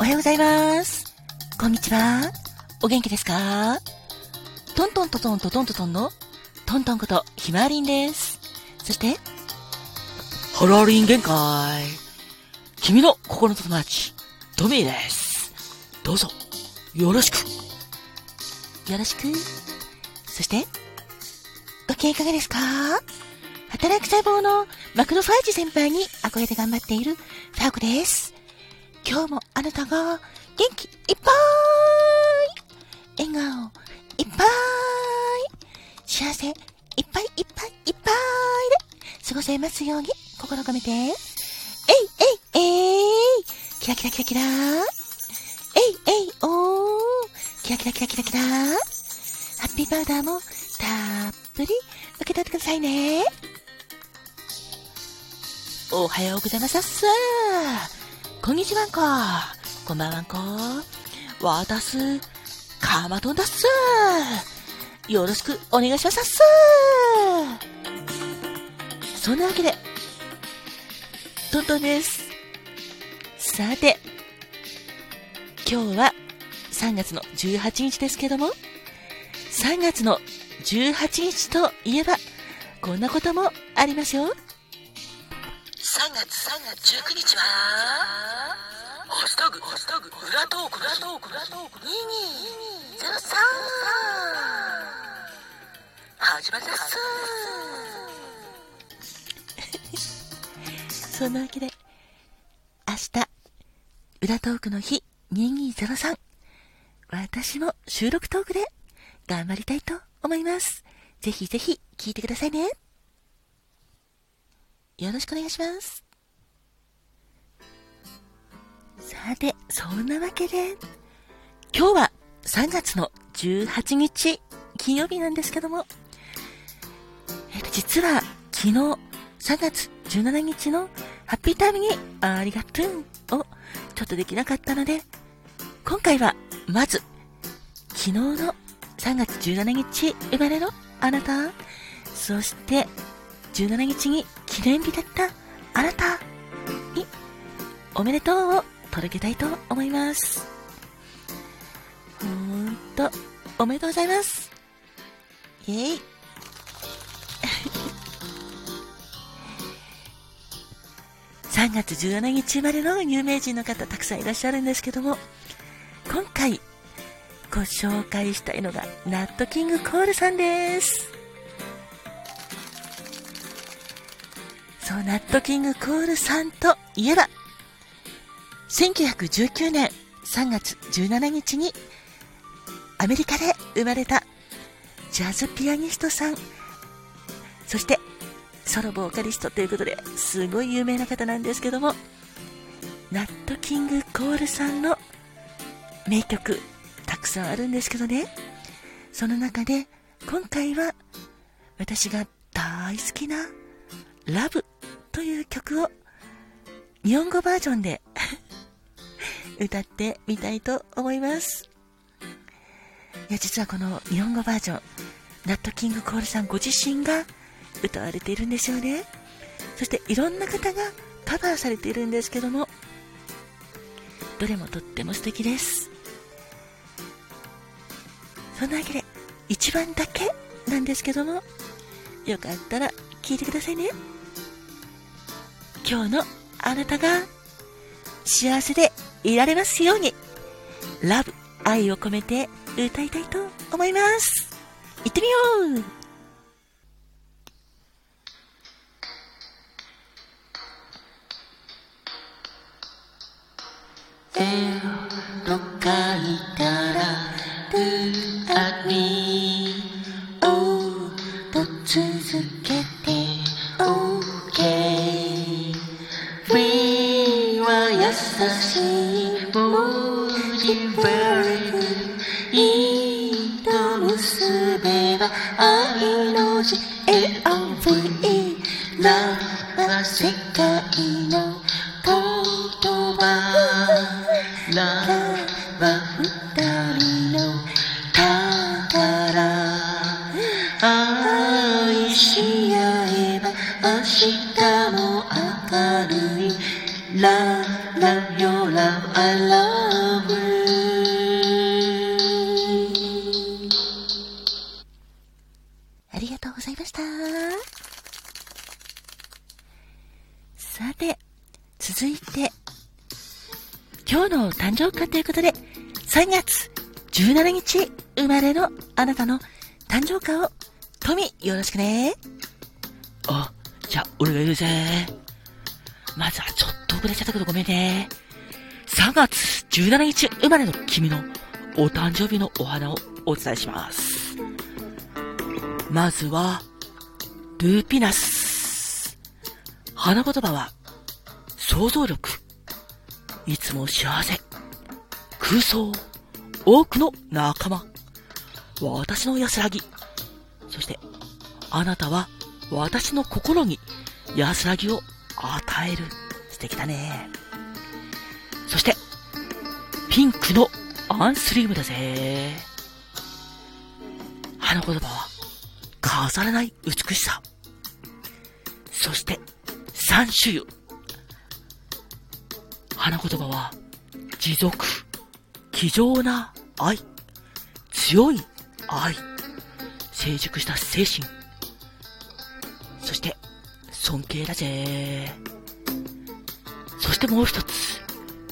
おはようございます。こんにちは。お元気ですか？トントントトントントントトンのトントンことひまわりんです。そして、ハローリン限界。君の心の友達、トミーです。どうぞ、よろしく。よろしく。そして、ご機嫌いかがですか？働く細胞のマクロファージ先輩に憧れて頑張っているファーコです。今日もあなたが元気いっぱい。笑顔いっぱい幸せいっぱいいっぱいいっぱいで過ごせますように心を込めて。えいえいえいキラキラキラキラえいえいおーキラキラキラキラキラハッピーパウダーもたっぷり受け取ってくださいね。おはようございます。こんにちはんこ。こんばんはんこ。わたす、かまどんだっす。よろしくお願いしますっす。そんなわけで、トントンです。さて、今日は3月の18日ですけども、3月の18日といえば、こんなこともありますよ。3月3月19日は、ハッシュタグ、ハッシュタグ、裏トーク、裏トーク、裏トーク、2203始まりです。そんなわけで、明日、裏トークの日2203。私も収録トークで頑張りたいと思います。ぜひぜひ聞いてくださいね。よろしくお願いします。さて、そんなわけで、今日は3月の18日、金曜日なんですけども、えっと、実は昨日3月17日のハッピータイムにありがとうをちょっとできなかったので、今回はまず、昨日の3月17日生まれのあなた、そして17日に記念日だったあなたにおめでとうを届けたいと思います。ほんと、おめでとうございます。イェイ。3月17日生まれの有名人の方たくさんいらっしゃるんですけども、今回ご紹介したいのがナットキングコールさんです。そう、ナットキングコールさんといえば、1919年3月17日にアメリカで生まれたジャズピアニストさん、そしてソロボーカリストということですごい有名な方なんですけども、ナットキングコールさんの名曲たくさんあるんですけどね、その中で今回は私が大好きなラブ。という曲を日本語バージョンで 歌ってみたいと思います。いや、実はこの日本語バージョン、ナットキングコールさんご自身が歌われているんですよね。そしていろんな方がカバーされているんですけども、どれもとっても素敵です。そんなわけで、一番だけなんですけども、よかったら聞いてくださいね。今日のあなたが幸せでいられますように、ラブ、愛を込めて歌いたいと思います。行ってみよう。絵をどっかいたら Look at me おと続け We はさて、続いて、今日の誕生日ということで、3月17日生まれのあなたの誕生日を、トミ、よろしくね。あ、じゃあ、俺が言うぜ。まずはちょっと遅れちゃったけどごめんね。3月17日生まれの君のお誕生日のお花をお伝えします。まずは、ルーピナス。花言葉は、想像力。いつも幸せ。空想。多くの仲間。私の安らぎ。そして、あなたは私の心に安らぎを与える。素敵だね。そして、ピンクのアンスリウムだぜ。花言葉は、飾らない美しさ。そして、三種油。花言葉は、持続、気丈な愛、強い愛、成熟した精神、そして、尊敬だぜ。そしてもう一つ、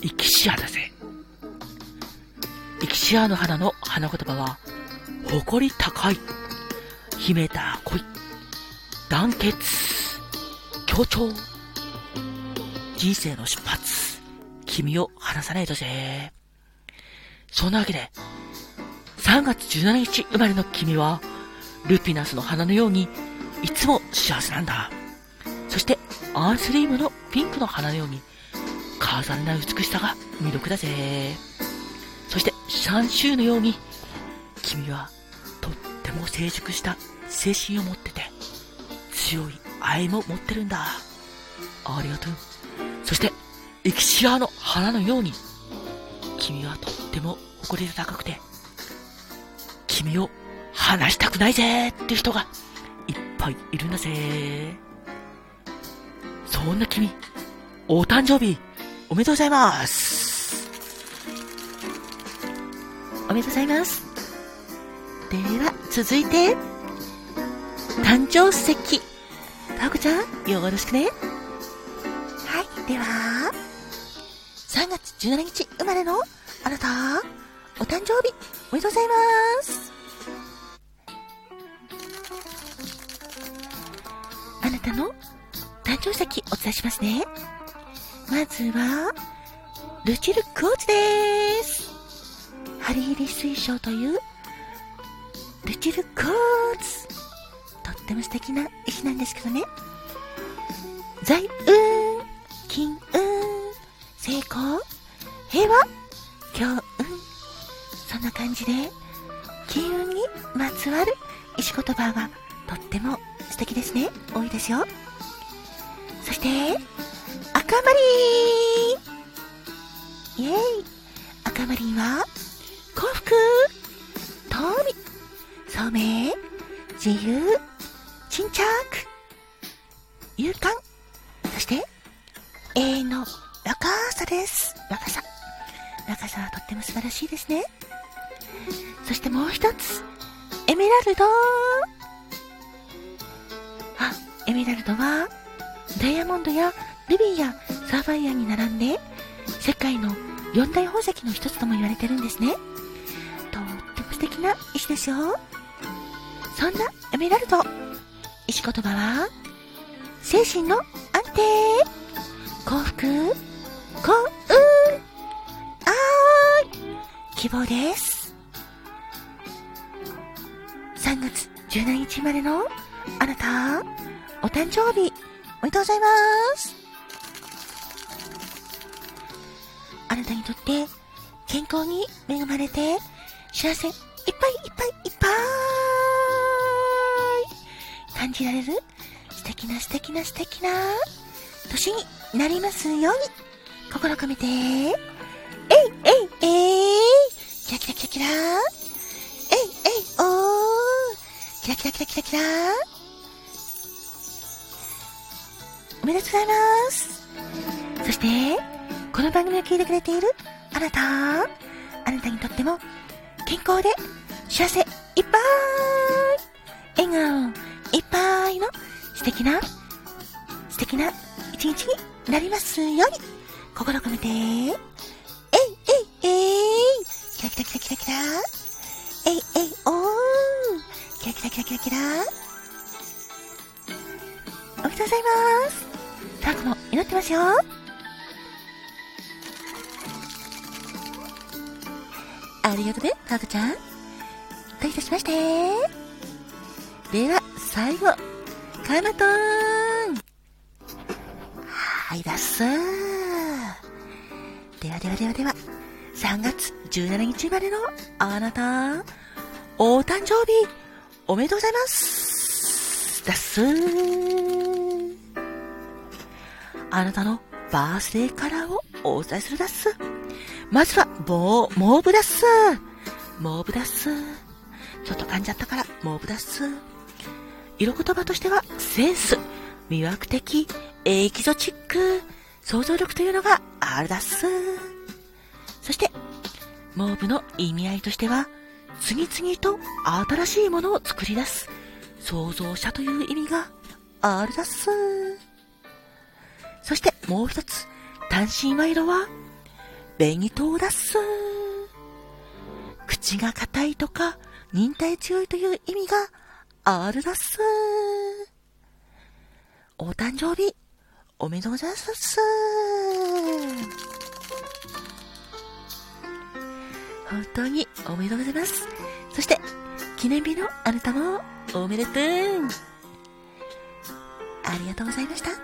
生きシアだぜ。生きシアの花の花言葉は、誇り高い、秘めた恋、団結、協調、人生の出発、君を離さないとぜ。そんなわけで、3月17日生まれの君は、ルピナスの花のように、いつも幸せなんだ。そして、アンスリームのピンクの花のように、飾らない美しさが魅力だぜ。そして、シャンシューのように、君は、とっても成熟した精神を持ってて、強い愛も持ってるんだ。ありがとう。そして、エキシアーの花のように、君はとっても誇り高くて、君を離したくないぜって人がいっぱいいるんだぜ。そんな君、お誕生日、おめでとうございます。おめでとうございます。では、続いて、誕生石。タコちゃん、よろしくね。はい、では、3月17日生まれのあなた、お誕生日、おめでとうございます。あなたの誕生石お伝えしますね。まずは、ルチルクォーツです。ハリーリ水晶という、ルチルクォーツ。ても素敵な石なんですけどね。財運、金運、成功、平和、強運。そんな感じで、金運にまつわる石言葉がとっても素敵ですね。多いですよ。そして、赤マリンイェイ赤マリンは、幸福、富、聡明、自由、勇敢、そして、永遠の若さです。若さ。若さはとっても素晴らしいですね。そしてもう一つ、エメラルドあ、エメラルドは、ダイヤモンドやルビーやサーファイアに並んで、世界の四大宝石の一つとも言われてるんですね。とっても素敵な石ですよ。そんなエメラルド、石言葉は、精神の安定、幸福、幸運、愛、希望です。3月17日まれのあなた、お誕生日、おめでとうございます。あなたにとって健康に恵まれて幸せいっぱいいっぱいいっぱい。感じられる？敵な素敵な素敵な年になりますように。心込めて。えいえいえい。キラキラキラキラ。えいえいおー。キラキラキラキラキラ。おめでとうございます。そして、この番組を聞いてくれているあなた、あなたにとっても健康で幸せいっぱい。笑顔いっぱいの素敵な素敵な一日になりますように。心込めて、えいえいえい。キラキラキラキラキラ。えいえいおーキラキラキラキラキラ。おめでとうございます。タコも祈ってますよ。ありがとね、タコちゃん。どういたしまして。では、最後、カマトーンはい、だっすではではではでは、3月17日までのあなた、お誕生日、おめでとうございますだっすあなたのバースデーカラーをお伝えするだっす。まずは、モー、モーブだっす。モーブだっす。ちょっと噛んじゃったから、モーブだっす。色言葉としては、センス、魅惑的、エキゾチック、想像力というのがあるだっす。そして、モーブの意味合いとしては、次々と新しいものを作り出す、創造者という意味があるだっす。そしてもう一つ、単身賄賂は、紅糖だっす。口が硬いとか、忍耐強いという意味があるだっす。お誕生日、おめでとうございますっす。本当におめでとうございます。そして、記念日のあなたもおめでとう。ありがとうございました。